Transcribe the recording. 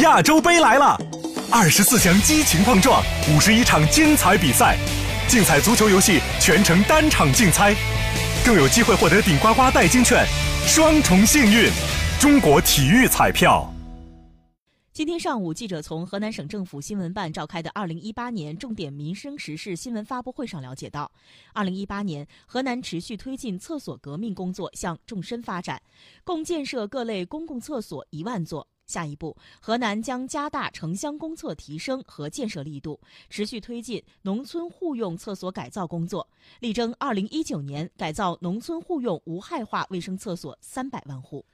亚洲杯来了，二十四强激情碰撞，五十一场精彩比赛，竞彩足球游戏全程单场竞猜，更有机会获得顶呱呱代金券，双重幸运。中国体育彩票。今天上午，记者从河南省政府新闻办召开的二零一八年重点民生实事新闻发布会上了解到，二零一八年河南持续推进厕所革命工作向纵深发展，共建设各类公共厕所一万座。下一步，河南将加大城乡公厕提升和建设力度，持续推进农村户用厕所改造工作，力争二零一九年改造农村户用无害化卫生厕所三百万户。